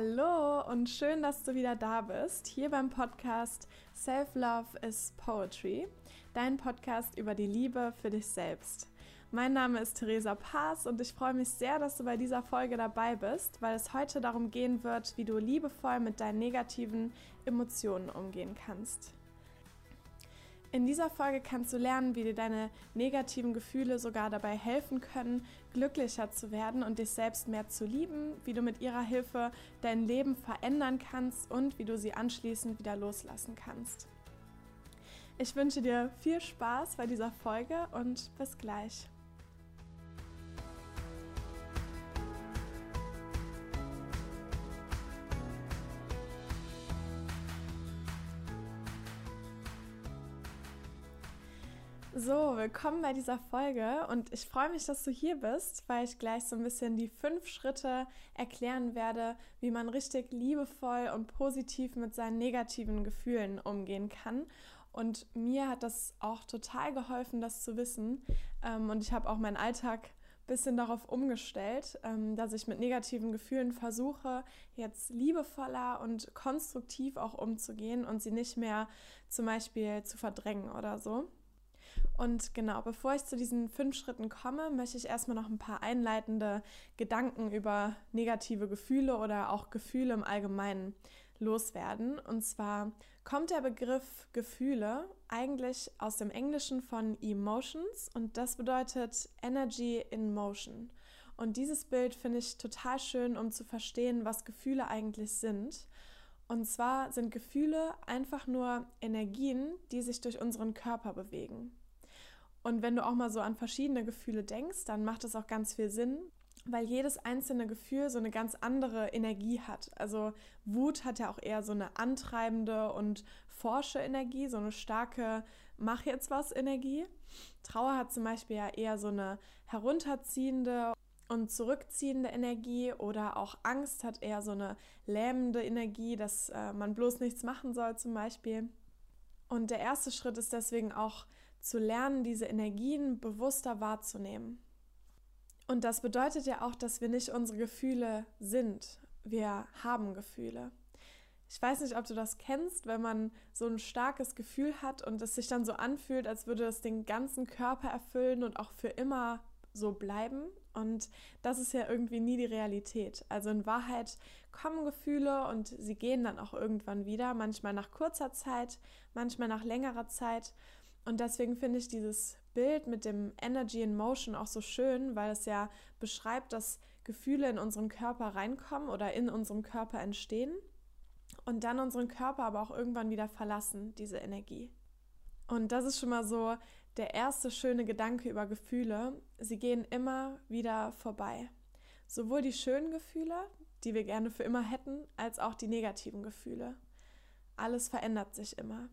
Hallo und schön, dass du wieder da bist, hier beim Podcast Self Love is Poetry, dein Podcast über die Liebe für dich selbst. Mein Name ist Theresa Paas und ich freue mich sehr, dass du bei dieser Folge dabei bist, weil es heute darum gehen wird, wie du liebevoll mit deinen negativen Emotionen umgehen kannst. In dieser Folge kannst du lernen, wie dir deine negativen Gefühle sogar dabei helfen können, glücklicher zu werden und dich selbst mehr zu lieben, wie du mit ihrer Hilfe dein Leben verändern kannst und wie du sie anschließend wieder loslassen kannst. Ich wünsche dir viel Spaß bei dieser Folge und bis gleich. So, willkommen bei dieser Folge und ich freue mich, dass du hier bist, weil ich gleich so ein bisschen die fünf Schritte erklären werde, wie man richtig liebevoll und positiv mit seinen negativen Gefühlen umgehen kann. Und mir hat das auch total geholfen, das zu wissen. Ähm, und ich habe auch meinen Alltag ein bisschen darauf umgestellt, ähm, dass ich mit negativen Gefühlen versuche, jetzt liebevoller und konstruktiv auch umzugehen und sie nicht mehr zum Beispiel zu verdrängen oder so. Und genau, bevor ich zu diesen fünf Schritten komme, möchte ich erstmal noch ein paar einleitende Gedanken über negative Gefühle oder auch Gefühle im Allgemeinen loswerden. Und zwar kommt der Begriff Gefühle eigentlich aus dem Englischen von Emotions und das bedeutet Energy in Motion. Und dieses Bild finde ich total schön, um zu verstehen, was Gefühle eigentlich sind. Und zwar sind Gefühle einfach nur Energien, die sich durch unseren Körper bewegen. Und wenn du auch mal so an verschiedene Gefühle denkst, dann macht es auch ganz viel Sinn, weil jedes einzelne Gefühl so eine ganz andere Energie hat. Also Wut hat ja auch eher so eine antreibende und forsche Energie, so eine starke Mach jetzt was Energie. Trauer hat zum Beispiel ja eher so eine herunterziehende und zurückziehende Energie oder auch Angst hat eher so eine lähmende Energie, dass äh, man bloß nichts machen soll zum Beispiel. Und der erste Schritt ist deswegen auch zu lernen, diese Energien bewusster wahrzunehmen. Und das bedeutet ja auch, dass wir nicht unsere Gefühle sind. Wir haben Gefühle. Ich weiß nicht, ob du das kennst, wenn man so ein starkes Gefühl hat und es sich dann so anfühlt, als würde es den ganzen Körper erfüllen und auch für immer so bleiben. Und das ist ja irgendwie nie die Realität. Also in Wahrheit kommen Gefühle und sie gehen dann auch irgendwann wieder, manchmal nach kurzer Zeit, manchmal nach längerer Zeit. Und deswegen finde ich dieses Bild mit dem Energy in Motion auch so schön, weil es ja beschreibt, dass Gefühle in unseren Körper reinkommen oder in unserem Körper entstehen und dann unseren Körper aber auch irgendwann wieder verlassen, diese Energie. Und das ist schon mal so der erste schöne Gedanke über Gefühle. Sie gehen immer wieder vorbei. Sowohl die schönen Gefühle, die wir gerne für immer hätten, als auch die negativen Gefühle. Alles verändert sich immer.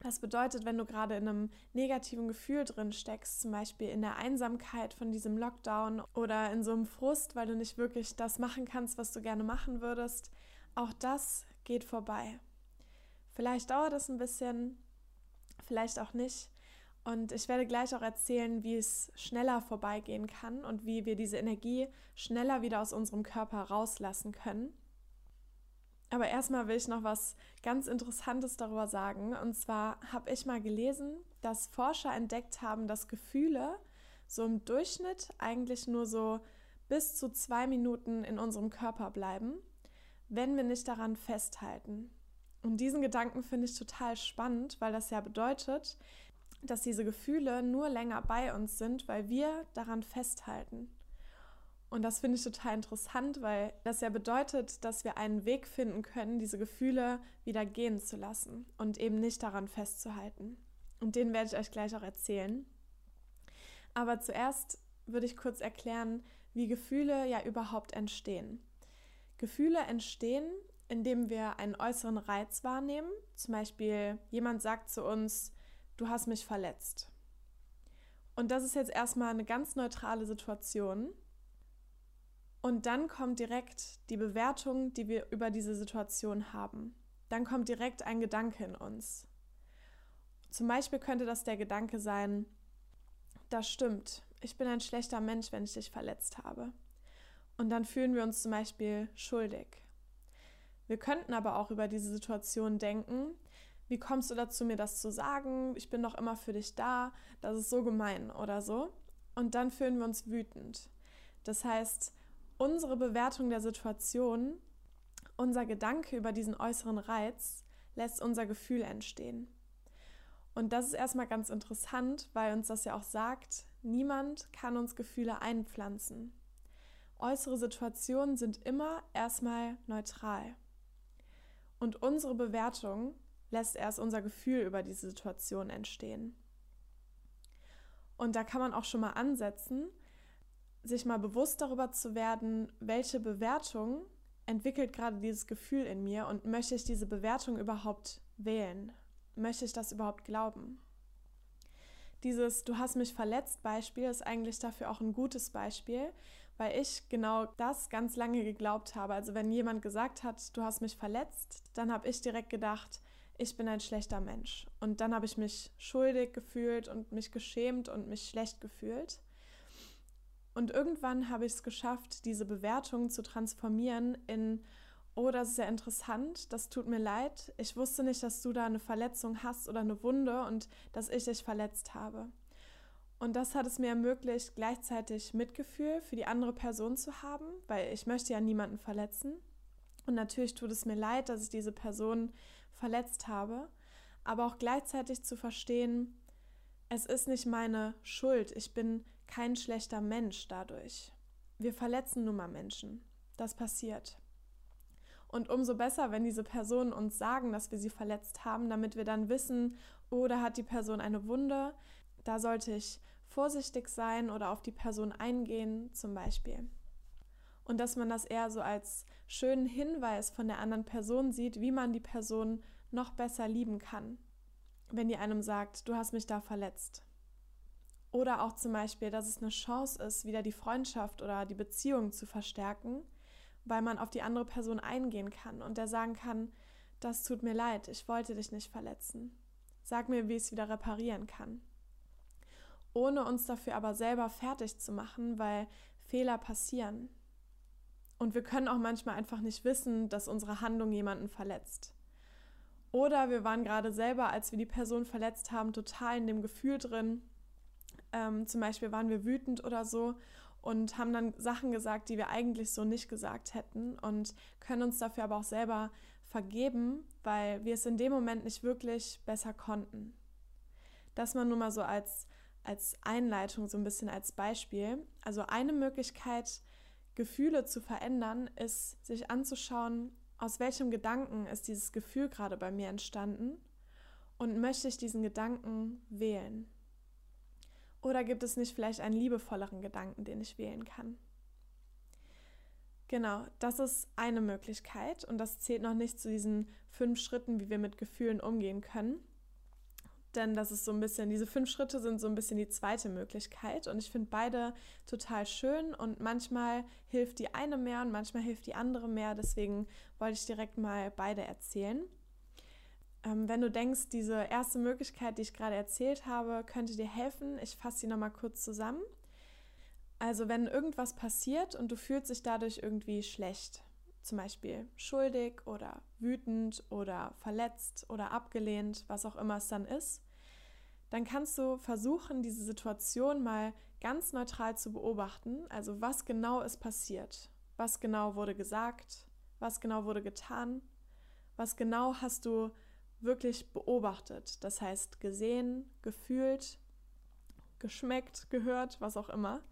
Das bedeutet, wenn du gerade in einem negativen Gefühl drin steckst, zum Beispiel in der Einsamkeit von diesem Lockdown oder in so einem Frust, weil du nicht wirklich das machen kannst, was du gerne machen würdest, auch das geht vorbei. Vielleicht dauert es ein bisschen, vielleicht auch nicht. Und ich werde gleich auch erzählen, wie es schneller vorbeigehen kann und wie wir diese Energie schneller wieder aus unserem Körper rauslassen können. Aber erstmal will ich noch was ganz Interessantes darüber sagen. Und zwar habe ich mal gelesen, dass Forscher entdeckt haben, dass Gefühle so im Durchschnitt eigentlich nur so bis zu zwei Minuten in unserem Körper bleiben, wenn wir nicht daran festhalten. Und diesen Gedanken finde ich total spannend, weil das ja bedeutet, dass diese Gefühle nur länger bei uns sind, weil wir daran festhalten. Und das finde ich total interessant, weil das ja bedeutet, dass wir einen Weg finden können, diese Gefühle wieder gehen zu lassen und eben nicht daran festzuhalten. Und den werde ich euch gleich auch erzählen. Aber zuerst würde ich kurz erklären, wie Gefühle ja überhaupt entstehen. Gefühle entstehen, indem wir einen äußeren Reiz wahrnehmen. Zum Beispiel jemand sagt zu uns, du hast mich verletzt. Und das ist jetzt erstmal eine ganz neutrale Situation. Und dann kommt direkt die Bewertung, die wir über diese Situation haben. Dann kommt direkt ein Gedanke in uns. Zum Beispiel könnte das der Gedanke sein, das stimmt, ich bin ein schlechter Mensch, wenn ich dich verletzt habe. Und dann fühlen wir uns zum Beispiel schuldig. Wir könnten aber auch über diese Situation denken, wie kommst du dazu, mir das zu sagen? Ich bin doch immer für dich da, das ist so gemein oder so. Und dann fühlen wir uns wütend. Das heißt, unsere Bewertung der Situation, unser Gedanke über diesen äußeren Reiz lässt unser Gefühl entstehen. Und das ist erstmal ganz interessant, weil uns das ja auch sagt, niemand kann uns Gefühle einpflanzen. Äußere Situationen sind immer erstmal neutral. Und unsere Bewertung lässt erst unser Gefühl über diese Situation entstehen. Und da kann man auch schon mal ansetzen, sich mal bewusst darüber zu werden, welche Bewertung entwickelt gerade dieses Gefühl in mir und möchte ich diese Bewertung überhaupt wählen? Möchte ich das überhaupt glauben? Dieses Du hast mich verletzt Beispiel ist eigentlich dafür auch ein gutes Beispiel, weil ich genau das ganz lange geglaubt habe. Also wenn jemand gesagt hat, du hast mich verletzt, dann habe ich direkt gedacht, ich bin ein schlechter Mensch. Und dann habe ich mich schuldig gefühlt und mich geschämt und mich schlecht gefühlt. Und irgendwann habe ich es geschafft, diese Bewertung zu transformieren in, oh, das ist ja interessant, das tut mir leid. Ich wusste nicht, dass du da eine Verletzung hast oder eine Wunde und dass ich dich verletzt habe. Und das hat es mir ermöglicht, gleichzeitig Mitgefühl für die andere Person zu haben, weil ich möchte ja niemanden verletzen. Und natürlich tut es mir leid, dass ich diese Person verletzt habe, aber auch gleichzeitig zu verstehen, es ist nicht meine Schuld, ich bin kein schlechter Mensch dadurch. Wir verletzen nun mal Menschen. Das passiert. Und umso besser, wenn diese Personen uns sagen, dass wir sie verletzt haben, damit wir dann wissen, oh, da hat die Person eine Wunde, da sollte ich vorsichtig sein oder auf die Person eingehen, zum Beispiel. Und dass man das eher so als schönen Hinweis von der anderen Person sieht, wie man die Person noch besser lieben kann, wenn die einem sagt, du hast mich da verletzt. Oder auch zum Beispiel, dass es eine Chance ist, wieder die Freundschaft oder die Beziehung zu verstärken, weil man auf die andere Person eingehen kann und der sagen kann, das tut mir leid, ich wollte dich nicht verletzen. Sag mir, wie ich es wieder reparieren kann. Ohne uns dafür aber selber fertig zu machen, weil Fehler passieren. Und wir können auch manchmal einfach nicht wissen, dass unsere Handlung jemanden verletzt. Oder wir waren gerade selber, als wir die Person verletzt haben, total in dem Gefühl drin. Ähm, zum Beispiel waren wir wütend oder so und haben dann Sachen gesagt, die wir eigentlich so nicht gesagt hätten und können uns dafür aber auch selber vergeben, weil wir es in dem Moment nicht wirklich besser konnten. Das mal nur mal so als, als Einleitung, so ein bisschen als Beispiel. Also eine Möglichkeit, Gefühle zu verändern, ist, sich anzuschauen, aus welchem Gedanken ist dieses Gefühl gerade bei mir entstanden und möchte ich diesen Gedanken wählen? Oder gibt es nicht vielleicht einen liebevolleren Gedanken, den ich wählen kann? Genau, das ist eine Möglichkeit und das zählt noch nicht zu diesen fünf Schritten, wie wir mit Gefühlen umgehen können. Denn das ist so ein bisschen, diese fünf Schritte sind so ein bisschen die zweite Möglichkeit. Und ich finde beide total schön und manchmal hilft die eine mehr und manchmal hilft die andere mehr. Deswegen wollte ich direkt mal beide erzählen. Ähm, wenn du denkst, diese erste Möglichkeit, die ich gerade erzählt habe, könnte dir helfen, ich fasse sie nochmal kurz zusammen. Also wenn irgendwas passiert und du fühlst dich dadurch irgendwie schlecht, zum Beispiel schuldig oder wütend oder verletzt oder abgelehnt, was auch immer es dann ist, dann kannst du versuchen, diese Situation mal ganz neutral zu beobachten. Also was genau ist passiert, was genau wurde gesagt, was genau wurde getan, was genau hast du wirklich beobachtet. Das heißt gesehen, gefühlt, geschmeckt, gehört, was auch immer.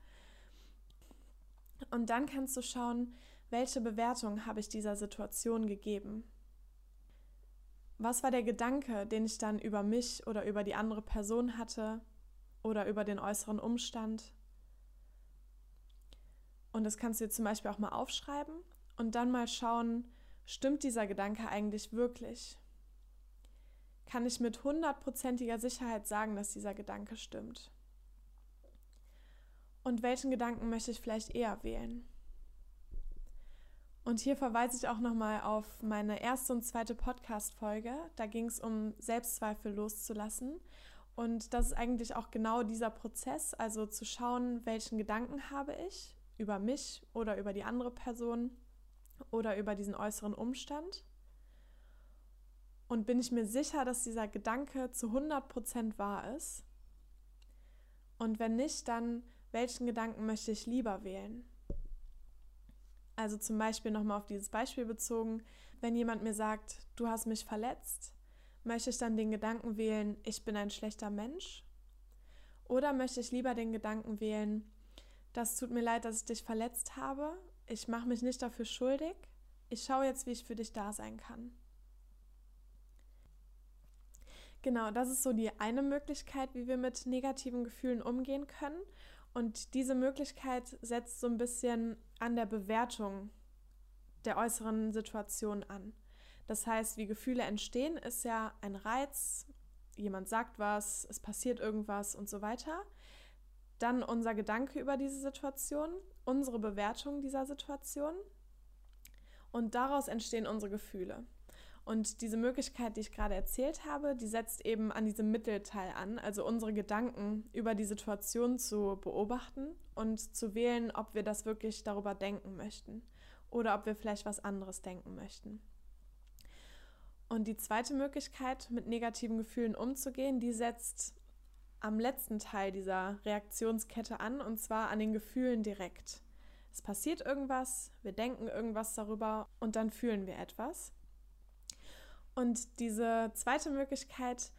Und dann kannst du schauen, welche Bewertung habe ich dieser Situation gegeben? Was war der Gedanke, den ich dann über mich oder über die andere Person hatte oder über den äußeren Umstand? Und das kannst du dir zum Beispiel auch mal aufschreiben und dann mal schauen, stimmt dieser Gedanke eigentlich wirklich? Kann ich mit hundertprozentiger Sicherheit sagen, dass dieser Gedanke stimmt? Und welchen Gedanken möchte ich vielleicht eher wählen? Und hier verweise ich auch nochmal auf meine erste und zweite Podcast-Folge. Da ging es um Selbstzweifel loszulassen. Und das ist eigentlich auch genau dieser Prozess, also zu schauen, welchen Gedanken habe ich über mich oder über die andere Person oder über diesen äußeren Umstand. Und bin ich mir sicher, dass dieser Gedanke zu 100% wahr ist? Und wenn nicht, dann welchen Gedanken möchte ich lieber wählen? Also zum Beispiel nochmal auf dieses Beispiel bezogen, wenn jemand mir sagt, du hast mich verletzt, möchte ich dann den Gedanken wählen, ich bin ein schlechter Mensch? Oder möchte ich lieber den Gedanken wählen, das tut mir leid, dass ich dich verletzt habe, ich mache mich nicht dafür schuldig, ich schaue jetzt, wie ich für dich da sein kann. Genau, das ist so die eine Möglichkeit, wie wir mit negativen Gefühlen umgehen können. Und diese Möglichkeit setzt so ein bisschen an der Bewertung der äußeren Situation an. Das heißt, wie Gefühle entstehen, ist ja ein Reiz, jemand sagt was, es passiert irgendwas und so weiter. Dann unser Gedanke über diese Situation, unsere Bewertung dieser Situation und daraus entstehen unsere Gefühle. Und diese Möglichkeit, die ich gerade erzählt habe, die setzt eben an diesem Mittelteil an, also unsere Gedanken über die Situation zu beobachten und zu wählen, ob wir das wirklich darüber denken möchten oder ob wir vielleicht was anderes denken möchten. Und die zweite Möglichkeit, mit negativen Gefühlen umzugehen, die setzt am letzten Teil dieser Reaktionskette an, und zwar an den Gefühlen direkt. Es passiert irgendwas, wir denken irgendwas darüber und dann fühlen wir etwas. Und diese zweite Möglichkeit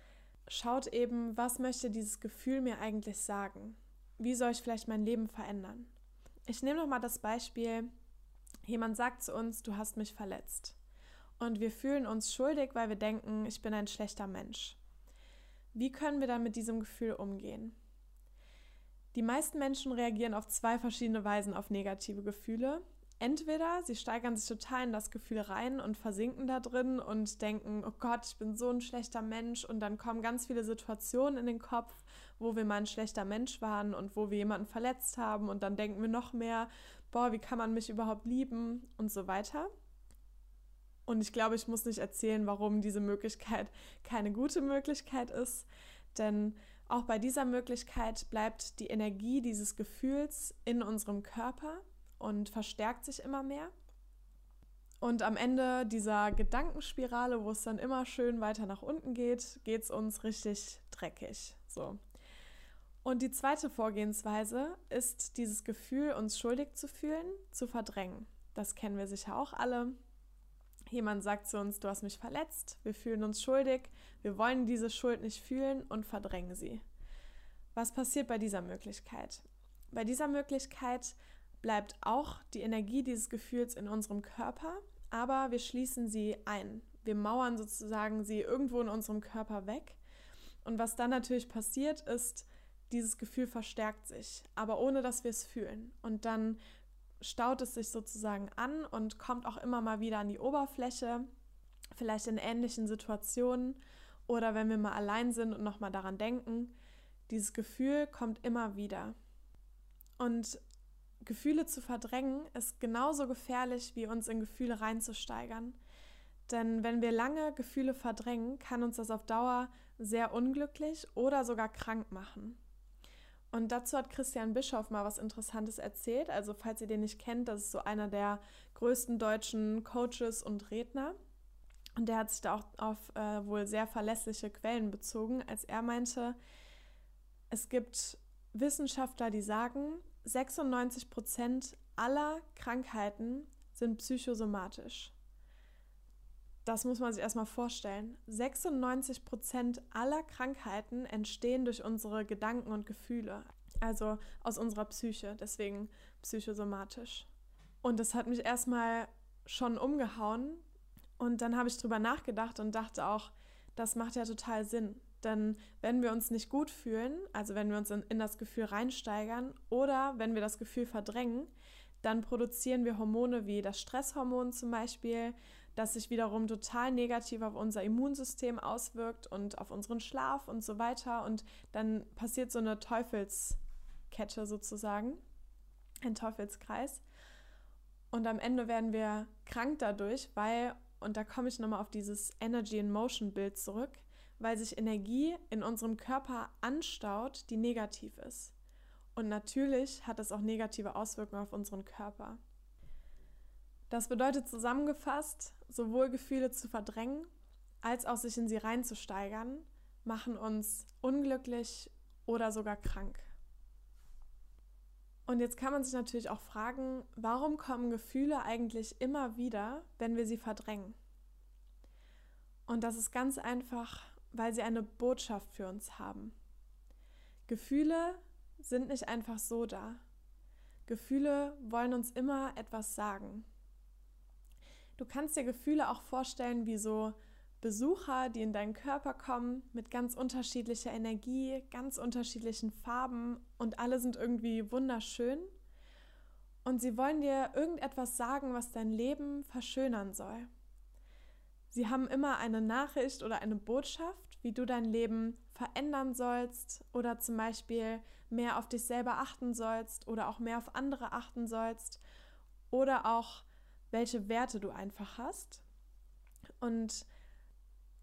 schaut eben, was möchte dieses Gefühl mir eigentlich sagen? Wie soll ich vielleicht mein Leben verändern? Ich nehme noch mal das Beispiel, jemand sagt zu uns, du hast mich verletzt. Und wir fühlen uns schuldig, weil wir denken, ich bin ein schlechter Mensch. Wie können wir dann mit diesem Gefühl umgehen? Die meisten Menschen reagieren auf zwei verschiedene Weisen auf negative Gefühle entweder sie steigern sich total in das Gefühl rein und versinken da drin und denken, oh Gott, ich bin so ein schlechter Mensch. Und dann kommen ganz viele Situationen in den Kopf, wo wir mal ein schlechter Mensch waren und wo wir jemanden verletzt haben. Und dann denken wir noch mehr, boah, wie kann man mich überhaupt lieben? Und so weiter. Und ich glaube, ich muss nicht erzählen, warum diese Möglichkeit keine gute Möglichkeit ist, denn auch bei dieser Möglichkeit bleibt die Energie dieses Gefühls in unserem Körper und verstärkt sich immer mehr. Und am Ende dieser Gedankenspirale, wo es dann immer schön weiter nach unten geht, geht es uns richtig dreckig. So. Und die zweite Vorgehensweise ist, dieses Gefühl, uns schuldig zu fühlen, zu verdrängen. Das kennen wir sicher auch alle. Jemand sagt zu uns, du hast mich verletzt, wir fühlen uns schuldig, wir wollen diese Schuld nicht fühlen und verdrängen sie. Was passiert bei dieser Möglichkeit? Bei dieser Möglichkeit bleibt auch die Energie dieses Gefühls in unserem Körper, aber wir schließen sie ein. Wir mauern sozusagen sie irgendwo in unserem Körper weg. Und was dann natürlich passiert, ist, dieses Gefühl verstärkt sich, aber ohne dass wir es fühlen. Und dann staut es sich sozusagen an und kommt auch immer mal wieder an die Oberfläche, vielleicht in ähnlichen Situationen oder wenn wir mal allein sind und nochmal daran denken. Dieses Gefühl kommt immer wieder. Und Gefühle zu verdrängen ist genauso gefährlich, wie uns in Gefühle reinzusteigern. Denn wenn wir lange Gefühle verdrängen, kann uns das auf Dauer sehr unglücklich oder sogar krank machen. Und dazu hat Christian Bischoff mal was Interessantes erzählt. Also falls ihr den nicht kennt, das ist so einer der größten deutschen Coaches und Redner. Und der hat sich da auch auf äh, wohl sehr verlässliche Quellen bezogen, als er meinte, es gibt Wissenschaftler, die sagen, 96 Prozent aller Krankheiten sind psychosomatisch. Das muss man sich erstmal vorstellen. 96 Prozent aller Krankheiten entstehen durch unsere Gedanken und Gefühle, also aus unserer Psyche, deswegen psychosomatisch. Und das hat mich erstmal schon umgehauen. Und dann habe ich drüber nachgedacht und dachte auch, das macht ja total Sinn. Denn wenn wir uns nicht gut fühlen, also wenn wir uns in, in das Gefühl reinsteigern oder wenn wir das Gefühl verdrängen, dann produzieren wir Hormone wie das Stresshormon zum Beispiel, das sich wiederum total negativ auf unser Immunsystem auswirkt und auf unseren Schlaf und so weiter. Und dann passiert so eine Teufelskette sozusagen, ein Teufelskreis. Und am Ende werden wir krank dadurch, weil, und da komme ich nochmal auf dieses Energy in Motion Bild zurück, weil sich Energie in unserem Körper anstaut, die negativ ist. Und natürlich hat es auch negative Auswirkungen auf unseren Körper. Das bedeutet zusammengefasst, sowohl Gefühle zu verdrängen als auch sich in sie reinzusteigern, machen uns unglücklich oder sogar krank. Und jetzt kann man sich natürlich auch fragen, warum kommen Gefühle eigentlich immer wieder, wenn wir sie verdrängen? Und das ist ganz einfach, weil sie eine Botschaft für uns haben. Gefühle sind nicht einfach so da. Gefühle wollen uns immer etwas sagen. Du kannst dir Gefühle auch vorstellen wie so Besucher, die in deinen Körper kommen mit ganz unterschiedlicher Energie, ganz unterschiedlichen Farben und alle sind irgendwie wunderschön. Und sie wollen dir irgendetwas sagen, was dein Leben verschönern soll. Sie haben immer eine Nachricht oder eine Botschaft, wie du dein Leben verändern sollst oder zum Beispiel mehr auf dich selber achten sollst oder auch mehr auf andere achten sollst oder auch welche Werte du einfach hast. Und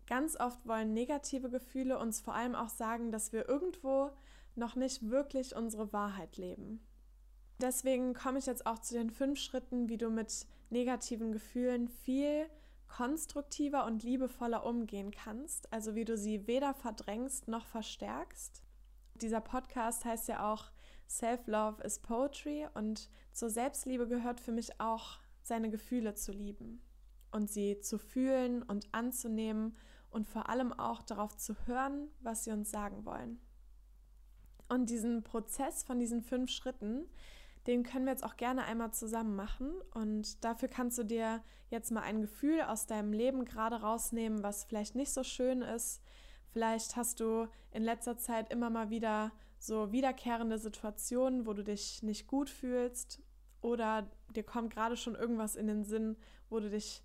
Ganz oft wollen negative Gefühle uns vor allem auch sagen, dass wir irgendwo noch nicht wirklich unsere Wahrheit leben. Deswegen komme ich jetzt auch zu den fünf Schritten, wie du mit negativen Gefühlen viel konstruktiver und liebevoller umgehen kannst, also wie du sie weder verdrängst noch verstärkst. Dieser Podcast heißt ja auch Self-Love is Poetry und zur Selbstliebe gehört für mich auch, seine Gefühle zu lieben und sie zu fühlen und anzunehmen und vor allem auch darauf zu hören, was sie uns sagen wollen. Und diesen Prozess von diesen fünf Schritten, den können wir jetzt auch gerne einmal zusammen machen. Und dafür kannst du dir jetzt mal ein Gefühl aus deinem Leben gerade rausnehmen, was vielleicht nicht so schön ist. Vielleicht hast du in letzter Zeit immer mal wieder so wiederkehrende Situationen, wo du dich nicht gut fühlst. Oder dir kommt gerade schon irgendwas in den Sinn, wo du dich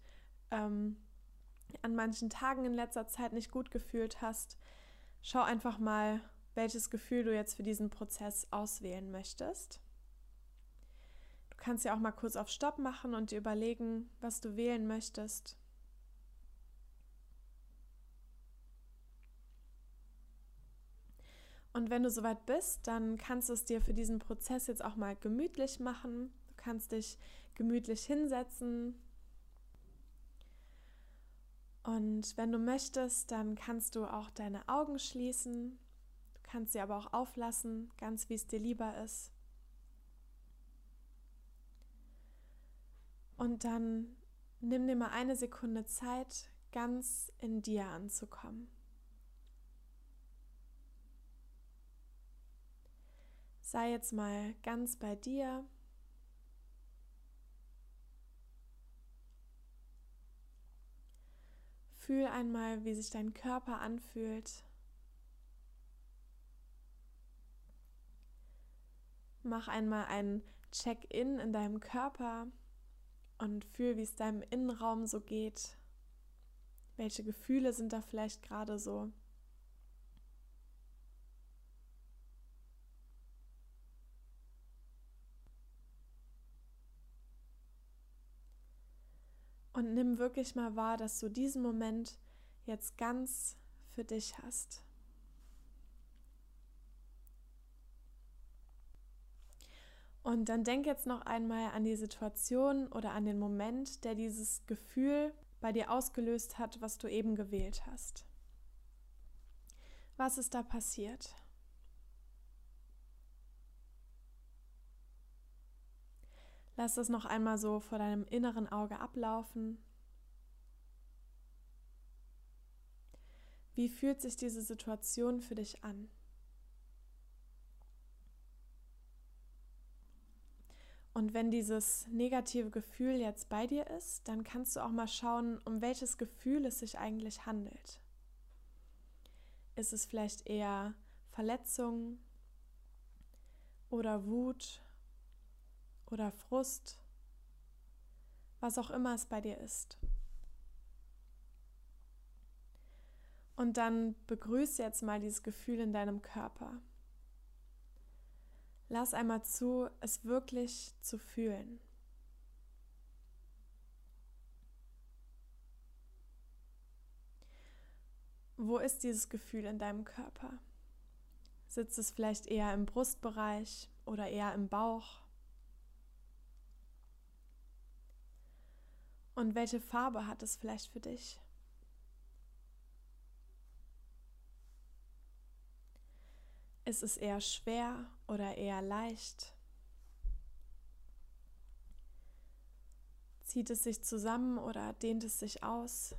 ähm, an manchen Tagen in letzter Zeit nicht gut gefühlt hast, schau einfach mal, welches Gefühl du jetzt für diesen Prozess auswählen möchtest. Du kannst ja auch mal kurz auf Stopp machen und dir überlegen, was du wählen möchtest. Und wenn du soweit bist, dann kannst du es dir für diesen Prozess jetzt auch mal gemütlich machen. Du kannst dich gemütlich hinsetzen, und wenn du möchtest, dann kannst du auch deine Augen schließen. Du kannst sie aber auch auflassen, ganz wie es dir lieber ist. Und dann nimm dir mal eine Sekunde Zeit, ganz in dir anzukommen. Sei jetzt mal ganz bei dir. Fühl einmal, wie sich dein Körper anfühlt. Mach einmal ein Check-in in deinem Körper und fühl, wie es deinem Innenraum so geht. Welche Gefühle sind da vielleicht gerade so? Und nimm wirklich mal wahr, dass du diesen Moment jetzt ganz für dich hast. Und dann denk jetzt noch einmal an die Situation oder an den Moment, der dieses Gefühl bei dir ausgelöst hat, was du eben gewählt hast. Was ist da passiert? Lass das noch einmal so vor deinem inneren Auge ablaufen. Wie fühlt sich diese Situation für dich an? Und wenn dieses negative Gefühl jetzt bei dir ist, dann kannst du auch mal schauen, um welches Gefühl es sich eigentlich handelt. Ist es vielleicht eher Verletzung oder Wut oder Frust, was auch immer es bei dir ist. Und dann begrüße jetzt mal dieses Gefühl in deinem Körper. Lass einmal zu, es wirklich zu fühlen. Wo ist dieses Gefühl in deinem Körper? Sitzt es vielleicht eher im Brustbereich oder eher im Bauch? Und welche Farbe hat es vielleicht für dich? Ist es eher schwer oder eher leicht? Zieht es sich zusammen oder dehnt es sich aus?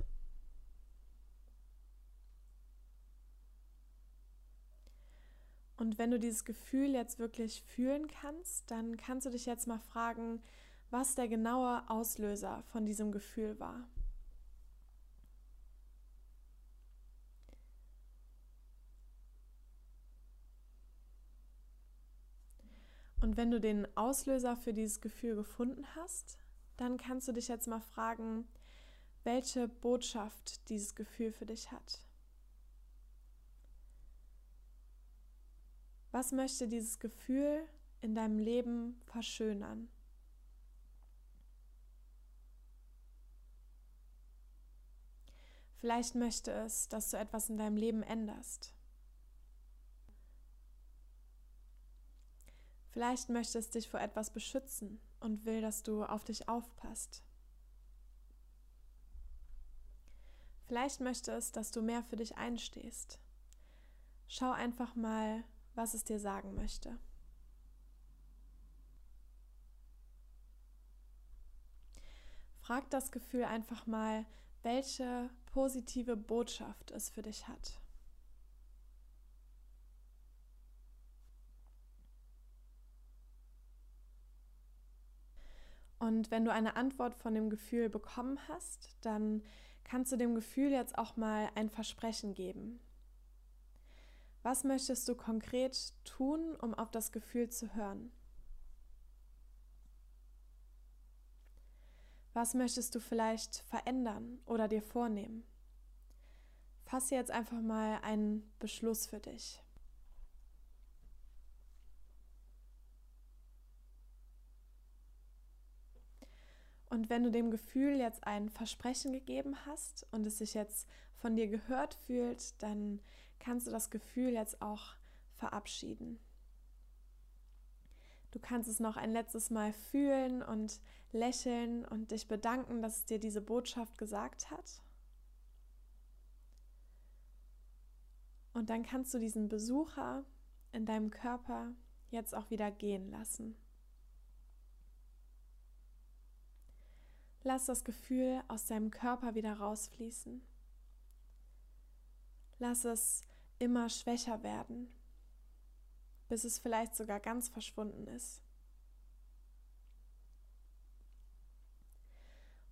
Und wenn du dieses Gefühl jetzt wirklich fühlen kannst, dann kannst du dich jetzt mal fragen, was der genaue Auslöser von diesem Gefühl war. Und wenn du den Auslöser für dieses Gefühl gefunden hast, dann kannst du dich jetzt mal fragen, welche Botschaft dieses Gefühl für dich hat. Was möchte dieses Gefühl in deinem Leben verschönern? Vielleicht möchte es, dass du etwas in deinem Leben änderst. Vielleicht möchte es dich vor etwas beschützen und will, dass du auf dich aufpasst. Vielleicht möchte es, dass du mehr für dich einstehst. Schau einfach mal, was es dir sagen möchte. Frag das Gefühl einfach mal, welche positive Botschaft es für dich hat. Und wenn du eine Antwort von dem Gefühl bekommen hast, dann kannst du dem Gefühl jetzt auch mal ein Versprechen geben. Was möchtest du konkret tun, um auf das Gefühl zu hören? Was möchtest du vielleicht verändern oder dir vornehmen? Fasse jetzt einfach mal einen Beschluss für dich. Und wenn du dem Gefühl jetzt ein Versprechen gegeben hast und es sich jetzt von dir gehört fühlt, dann kannst du das Gefühl jetzt auch verabschieden. Du kannst es noch ein letztes Mal fühlen und lächeln und dich bedanken, dass es dir diese Botschaft gesagt hat. Und dann kannst du diesen Besucher in deinem Körper jetzt auch wieder gehen lassen. Lass das Gefühl aus deinem Körper wieder rausfließen. Lass es immer schwächer werden, bis es vielleicht sogar ganz verschwunden ist.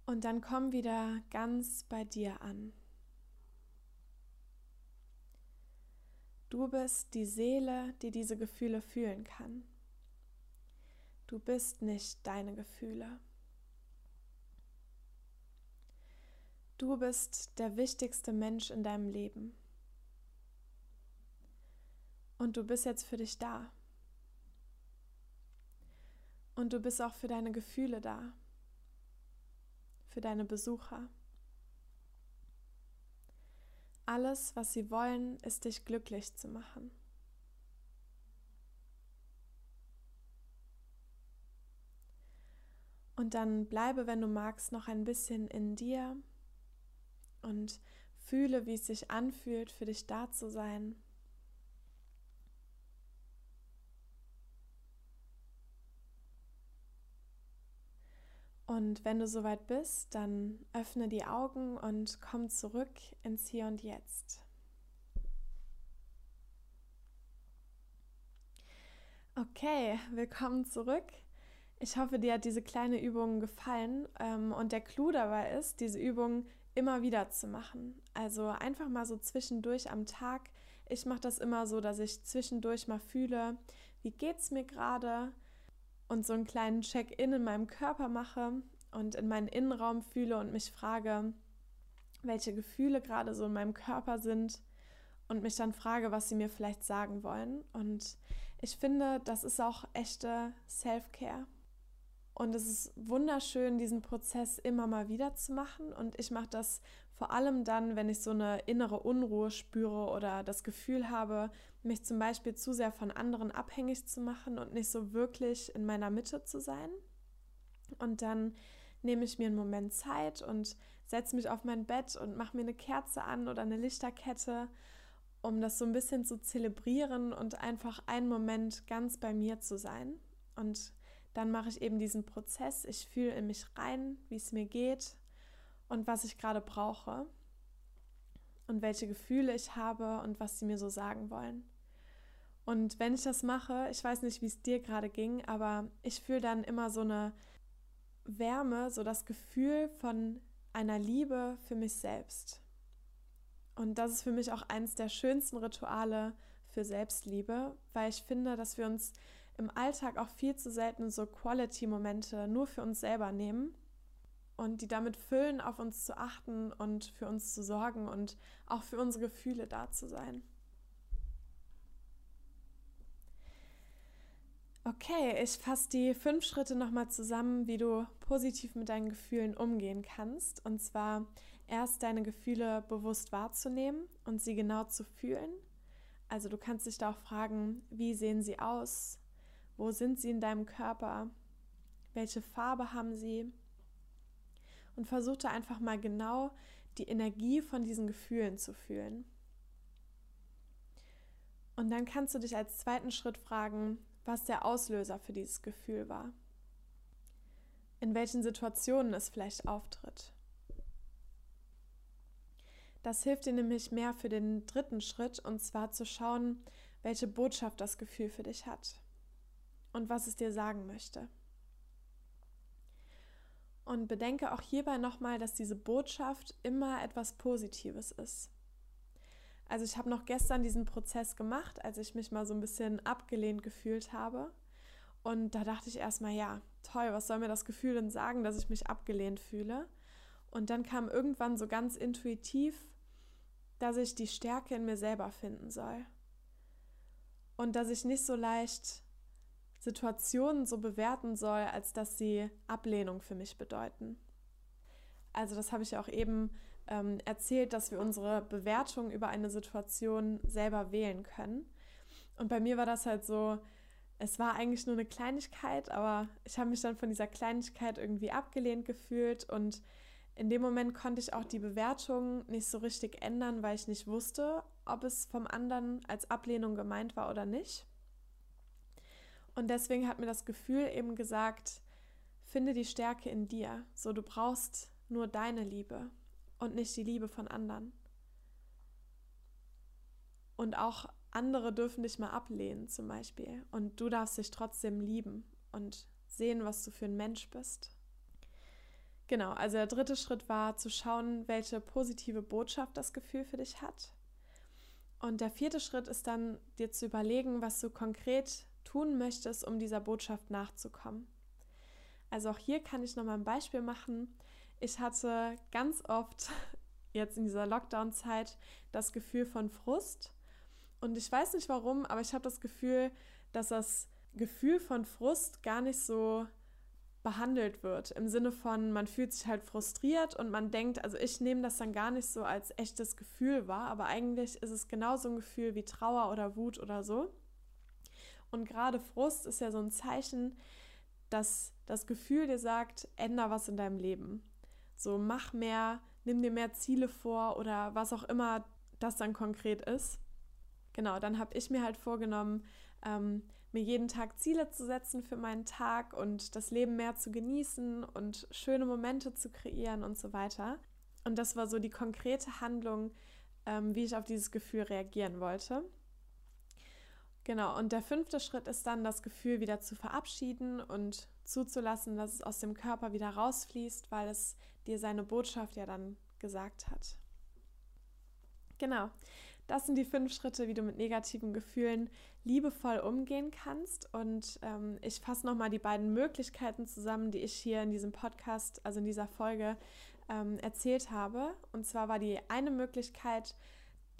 Und dann komm wieder ganz bei dir an. Du bist die Seele, die diese Gefühle fühlen kann. Du bist nicht deine Gefühle. Du bist der wichtigste Mensch in deinem Leben. Und du bist jetzt für dich da. Und du bist auch für deine Gefühle da. Für deine Besucher. Alles, was sie wollen, ist dich glücklich zu machen. Und dann bleibe, wenn du magst, noch ein bisschen in dir und fühle, wie es sich anfühlt, für dich da zu sein. Und wenn du soweit bist, dann öffne die Augen und komm zurück ins Hier und Jetzt. Okay, willkommen zurück. Ich hoffe, dir hat diese kleine Übung gefallen. Ähm, und der Clou dabei ist, diese Übung immer wieder zu machen. Also einfach mal so zwischendurch am Tag. Ich mache das immer so, dass ich zwischendurch mal fühle, wie geht es mir gerade und so einen kleinen Check-in in meinem Körper mache und in meinen Innenraum fühle und mich frage, welche Gefühle gerade so in meinem Körper sind und mich dann frage, was sie mir vielleicht sagen wollen. Und ich finde, das ist auch echte Self-Care. Und es ist wunderschön, diesen Prozess immer mal wieder zu machen. Und ich mache das vor allem dann, wenn ich so eine innere Unruhe spüre oder das Gefühl habe, mich zum Beispiel zu sehr von anderen abhängig zu machen und nicht so wirklich in meiner Mitte zu sein. Und dann nehme ich mir einen Moment Zeit und setze mich auf mein Bett und mache mir eine Kerze an oder eine Lichterkette um das so ein bisschen zu zelebrieren und einfach einen Moment ganz bei mir zu sein. Und dann mache ich eben diesen Prozess. Ich fühle in mich rein, wie es mir geht und was ich gerade brauche und welche Gefühle ich habe und was sie mir so sagen wollen. Und wenn ich das mache, ich weiß nicht, wie es dir gerade ging, aber ich fühle dann immer so eine Wärme, so das Gefühl von einer Liebe für mich selbst. Und das ist für mich auch eines der schönsten Rituale für Selbstliebe, weil ich finde, dass wir uns im Alltag auch viel zu selten so Quality-Momente nur für uns selber nehmen und die damit füllen, auf uns zu achten und für uns zu sorgen und auch für unsere Gefühle da zu sein. Okay, ich fasse die fünf Schritte nochmal zusammen, wie du positiv mit deinen Gefühlen umgehen kannst. Und zwar erst deine Gefühle bewusst wahrzunehmen und sie genau zu fühlen. Also du kannst dich da auch fragen, wie sehen sie aus? Wo sind sie in deinem Körper? Welche Farbe haben sie? Und versuch da einfach mal genau die Energie von diesen Gefühlen zu fühlen. Und dann kannst du dich als zweiten Schritt fragen, was der Auslöser für dieses Gefühl war. In welchen Situationen es vielleicht auftritt. Das hilft dir nämlich mehr für den dritten Schritt und zwar zu schauen, welche Botschaft das Gefühl für dich hat und was es dir sagen möchte. Und bedenke auch hierbei nochmal, dass diese Botschaft immer etwas Positives ist. Also ich habe noch gestern diesen Prozess gemacht, als ich mich mal so ein bisschen abgelehnt gefühlt habe. Und da dachte ich erstmal, ja, toll, was soll mir das Gefühl denn sagen, dass ich mich abgelehnt fühle? Und dann kam irgendwann so ganz intuitiv, dass ich die Stärke in mir selber finden soll. Und dass ich nicht so leicht Situationen so bewerten soll, als dass sie Ablehnung für mich bedeuten. Also das habe ich auch eben ähm, erzählt, dass wir unsere Bewertung über eine Situation selber wählen können. Und bei mir war das halt so, es war eigentlich nur eine Kleinigkeit, aber ich habe mich dann von dieser Kleinigkeit irgendwie abgelehnt gefühlt und in dem Moment konnte ich auch die Bewertung nicht so richtig ändern, weil ich nicht wusste, ob es vom anderen als Ablehnung gemeint war oder nicht. Und deswegen hat mir das Gefühl eben gesagt, finde die Stärke in dir. So, du brauchst nur deine Liebe und nicht die Liebe von anderen. Und auch andere dürfen dich mal ablehnen zum Beispiel. Und du darfst dich trotzdem lieben und sehen, was du für ein Mensch bist. Genau, also der dritte Schritt war zu schauen, welche positive Botschaft das Gefühl für dich hat. Und der vierte Schritt ist dann, dir zu überlegen, was du konkret tun möchtest, um dieser Botschaft nachzukommen. Also auch hier kann ich nochmal ein Beispiel machen. Ich hatte ganz oft jetzt in dieser Lockdown-Zeit das Gefühl von Frust. Und ich weiß nicht warum, aber ich habe das Gefühl, dass das Gefühl von Frust gar nicht so behandelt wird. Im Sinne von, man fühlt sich halt frustriert und man denkt, also ich nehme das dann gar nicht so als echtes Gefühl wahr, aber eigentlich ist es genauso ein Gefühl wie Trauer oder Wut oder so. Und gerade Frust ist ja so ein Zeichen, dass das Gefühl dir sagt, änder was in deinem Leben. So mach mehr, nimm dir mehr Ziele vor oder was auch immer das dann konkret ist. Genau, dann habe ich mir halt vorgenommen, ähm, mir jeden Tag Ziele zu setzen für meinen Tag und das Leben mehr zu genießen und schöne Momente zu kreieren und so weiter. Und das war so die konkrete Handlung, ähm, wie ich auf dieses Gefühl reagieren wollte. Genau, und der fünfte Schritt ist dann, das Gefühl wieder zu verabschieden und zuzulassen, dass es aus dem Körper wieder rausfließt, weil es dir seine Botschaft ja dann gesagt hat. Genau, das sind die fünf Schritte, wie du mit negativen Gefühlen liebevoll umgehen kannst. Und ähm, ich fasse nochmal die beiden Möglichkeiten zusammen, die ich hier in diesem Podcast, also in dieser Folge, ähm, erzählt habe. Und zwar war die eine Möglichkeit,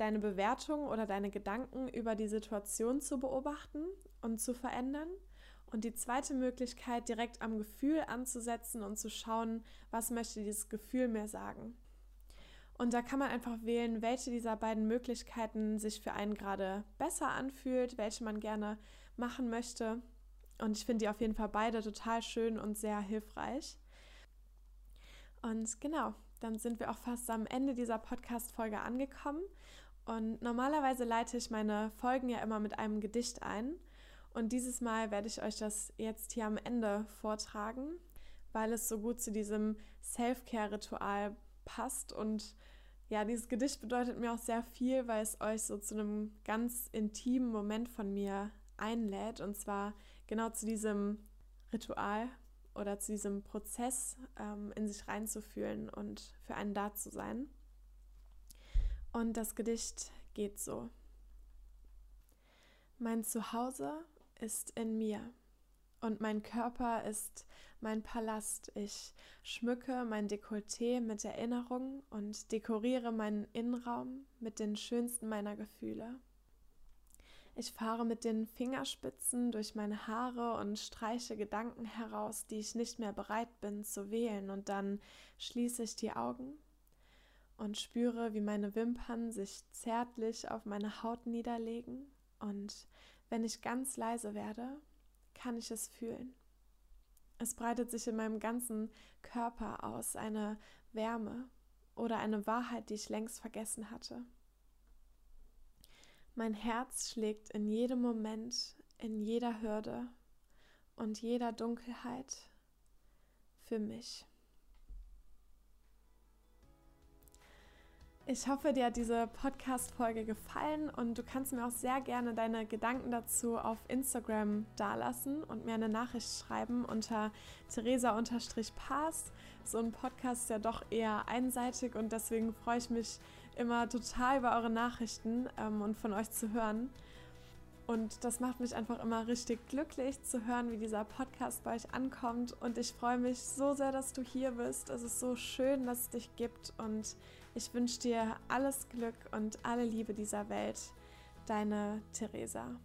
deine Bewertung oder deine Gedanken über die Situation zu beobachten und zu verändern. Und die zweite Möglichkeit, direkt am Gefühl anzusetzen und zu schauen, was möchte dieses Gefühl mir sagen. Und da kann man einfach wählen, welche dieser beiden Möglichkeiten sich für einen gerade besser anfühlt, welche man gerne machen möchte. Und ich finde die auf jeden Fall beide total schön und sehr hilfreich. Und genau, dann sind wir auch fast am Ende dieser Podcast-Folge angekommen. Und normalerweise leite ich meine Folgen ja immer mit einem Gedicht ein. Und dieses Mal werde ich euch das jetzt hier am Ende vortragen, weil es so gut zu diesem Self-Care-Ritual passt. Und ja, dieses Gedicht bedeutet mir auch sehr viel, weil es euch so zu einem ganz intimen Moment von mir einlädt. Und zwar genau zu diesem Ritual oder zu diesem Prozess ähm, in sich reinzufühlen und für einen da zu sein. Und das Gedicht geht so. Mein Zuhause ist in mir und mein Körper ist mein Palast. Ich schmücke mein Dekolleté mit Erinnerungen und dekoriere meinen Innenraum mit den schönsten meiner Gefühle. Ich fahre mit den Fingerspitzen durch meine Haare und streiche Gedanken heraus, die ich nicht mehr bereit bin zu wählen, und dann schließe ich die Augen und spüre, wie meine Wimpern sich zärtlich auf meine Haut niederlegen, und wenn ich ganz leise werde, kann ich es fühlen. Es breitet sich in meinem ganzen Körper aus, eine Wärme oder eine Wahrheit, die ich längst vergessen hatte. Mein Herz schlägt in jedem Moment, in jeder Hürde und jeder Dunkelheit für mich. Ich hoffe, dir hat diese Podcast-Folge gefallen und du kannst mir auch sehr gerne deine Gedanken dazu auf Instagram dalassen und mir eine Nachricht schreiben unter Theresa-Pass. So ein Podcast ist ja doch eher einseitig und deswegen freue ich mich immer total über eure Nachrichten ähm, und von euch zu hören. Und das macht mich einfach immer richtig glücklich zu hören, wie dieser Podcast bei euch ankommt. Und ich freue mich so sehr, dass du hier bist. Es ist so schön, dass es dich gibt. Und ich wünsche dir alles Glück und alle Liebe dieser Welt. Deine Theresa.